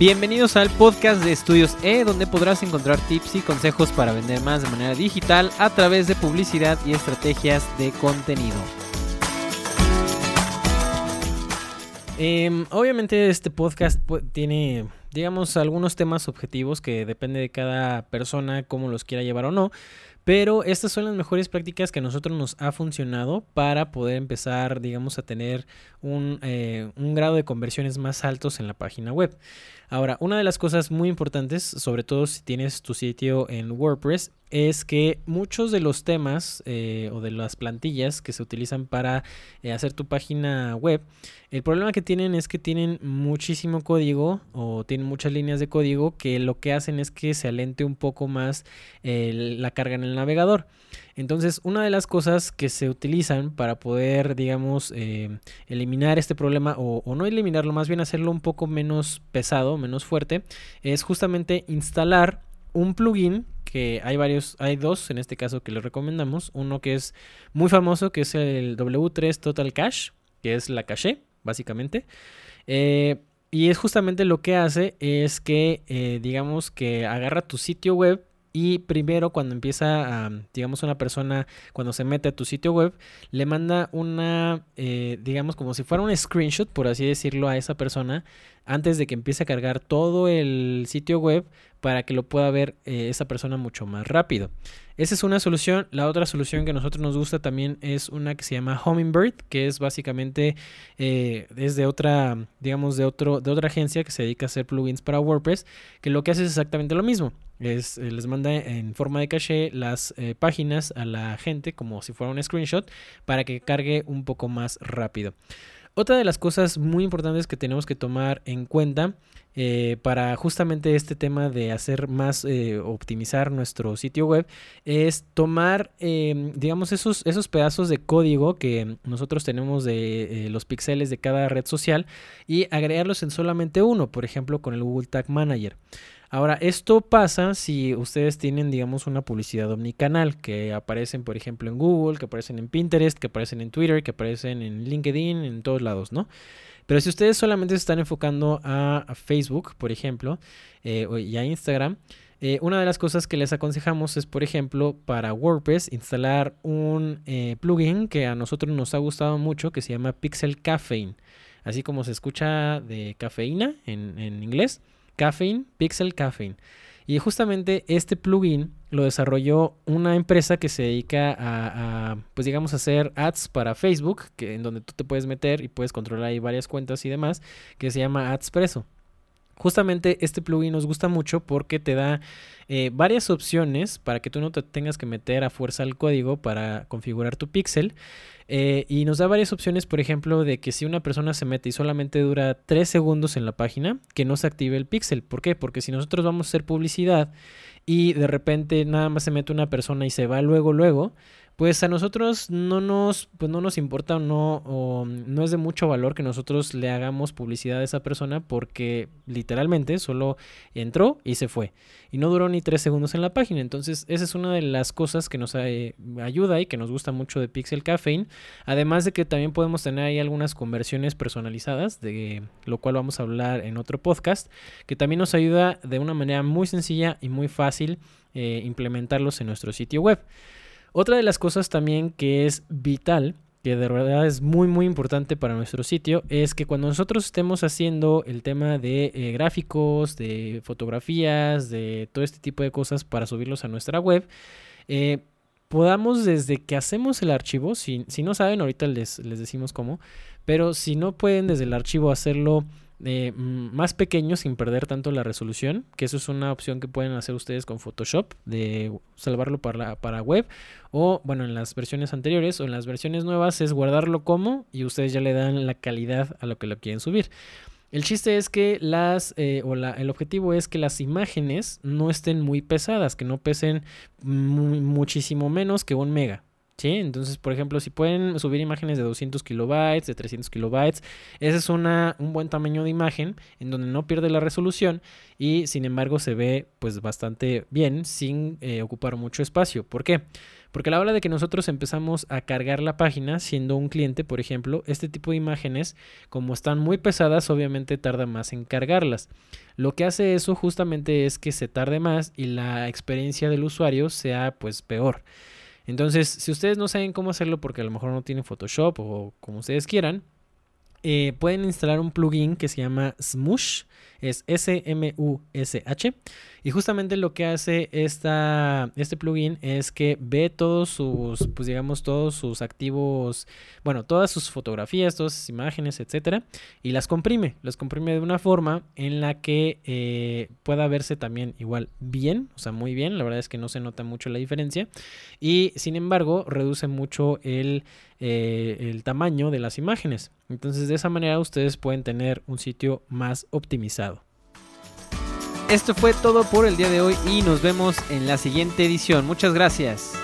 Bienvenidos al podcast de Estudios E, donde podrás encontrar tips y consejos para vender más de manera digital a través de publicidad y estrategias de contenido. Em, obviamente este podcast tiene, digamos, algunos temas objetivos que depende de cada persona cómo los quiera llevar o no. Pero estas son las mejores prácticas que a nosotros nos ha funcionado para poder empezar, digamos, a tener un, eh, un grado de conversiones más altos en la página web. Ahora, una de las cosas muy importantes, sobre todo si tienes tu sitio en WordPress, es que muchos de los temas eh, o de las plantillas que se utilizan para eh, hacer tu página web, el problema que tienen es que tienen muchísimo código o tienen muchas líneas de código que lo que hacen es que se alente un poco más la carga en el navegador. Entonces, una de las cosas que se utilizan para poder, digamos, eh, eliminar este problema o, o, no eliminarlo, más bien hacerlo un poco menos pesado, menos fuerte, es justamente instalar un plugin que hay varios, hay dos en este caso que les recomendamos. Uno que es muy famoso, que es el W3 Total Cache, que es la caché, básicamente. Eh, y es justamente lo que hace es que, eh, digamos, que agarra tu sitio web y primero cuando empieza, a, digamos, una persona, cuando se mete a tu sitio web, le manda una, eh, digamos, como si fuera un screenshot, por así decirlo, a esa persona antes de que empiece a cargar todo el sitio web para que lo pueda ver eh, esa persona mucho más rápido. Esa es una solución. La otra solución que a nosotros nos gusta también es una que se llama Hummingbird, que es básicamente eh, es de otra, digamos, de otro, de otra agencia que se dedica a hacer plugins para WordPress, que lo que hace es exactamente lo mismo. Eh, les manda en forma de caché las eh, páginas a la gente como si fuera un screenshot para que cargue un poco más rápido. Otra de las cosas muy importantes que tenemos que tomar en cuenta eh, para justamente este tema de hacer más, optimizar nuestro sitio web, es tomar, em, digamos, esos, esos pedazos de código que nosotros tenemos de los píxeles de cada red social y agregarlos en solamente uno, por ejemplo, con el Google Tag Manager. Ahora, esto pasa si ustedes tienen, digamos, una publicidad omnicanal que aparecen, por ejemplo, en Google, que aparecen en Pinterest, que aparecen en Twitter, que aparecen en LinkedIn, en todos lados, ¿no? Pero si ustedes solamente se están enfocando a, Facebook, por ejemplo, eh, y a Instagram, eh, una de las cosas que les aconsejamos es, por ejemplo, para WordPress, instalar un eh, plugin que a nosotros nos ha gustado mucho, que se llama Pixel Caffeine. Así como se escucha de cafeína en, en inglés. Caffeine, Pixel Caffeine. Y justamente este plugin lo desarrolló una empresa que se dedica a, pues digamos, hacer ads para Facebook, que, en donde tú te puedes meter y puedes controlar ahí varias cuentas y demás, que se llama AdsPresso. Justamente este plugin nos gusta mucho porque te da eh, varias opciones para que tú no te tengas que meter a fuerza el código para configurar tu pixel. Eh, y nos da varias opciones, por ejemplo, de que si una persona se mete y solamente dura 3 segundos en la página, que no se active el pixel. ¿Por qué? Porque si nosotros vamos a hacer publicidad y de repente nada más se mete una persona y se va luego, luego, pues a nosotros no nos, pues no nos importa o no, o no es de mucho valor que nosotros le hagamos publicidad a esa persona porque literalmente solo entró y se fue. Y no duró ni tres segundos en la página. Entonces, esa es una de las cosas que nos eh, ayuda y que nos gusta mucho de Pixel Caffeine. Además de que también podemos tener ahí algunas conversiones personalizadas, de lo cual vamos a hablar en otro podcast, que también nos ayuda de una manera muy sencilla y muy fácil eh, implementarlos en nuestro sitio web. Otra de las cosas también que es vital, que de verdad es muy muy importante para nuestro sitio, es que cuando nosotros estemos haciendo el tema de eh, gráficos, de fotografías, de todo este tipo de cosas para subirlos a nuestra web, eh, podamos desde que hacemos el archivo, si, si no saben, ahorita les, les decimos cómo, pero si no pueden desde el archivo hacerlo eh, más pequeño sin perder tanto la resolución, que eso es una opción que pueden hacer ustedes con Photoshop, de salvarlo para, para web, o bueno, en las versiones anteriores o en las versiones nuevas es guardarlo como y ustedes ya le dan la calidad a lo que lo quieren subir. El chiste es que las, eh, o el objetivo es que las imágenes no estén muy pesadas, que no pesen muchísimo menos que un mega. Entonces, por ejemplo, si pueden subir imágenes de 200 kilobytes, de 300 kilobytes, ese es una, un buen tamaño de imagen en donde no pierde la resolución y sin embargo se ve pues bastante bien sin eh, ocupar mucho espacio. ¿Por qué? Porque a la hora de que nosotros empezamos a cargar la página, siendo un cliente, por ejemplo, este tipo de imágenes, como están muy pesadas, obviamente tarda más en cargarlas. Lo que hace eso justamente es que se tarde más y la experiencia del usuario sea pues peor. Entonces, si ustedes no saben cómo hacerlo porque a lo mejor no tienen Photoshop o como ustedes quieran, eh, pueden instalar un plugin que se llama Smush, es S-M-U-S-H, y justamente lo que hace esta, este plugin es que ve todos sus, pues digamos, todos sus activos, bueno, todas sus fotografías, todas sus imágenes, etcétera, y las comprime, las comprime de una forma en la que eh, pueda verse también igual bien, o sea, muy bien, la verdad es que no se nota mucho la diferencia, y sin embargo, reduce mucho el, eh, el tamaño de las imágenes. Entonces, de esa manera ustedes pueden tener un sitio más optimizado. Esto fue todo por el día de hoy y nos vemos en la siguiente edición. Muchas gracias.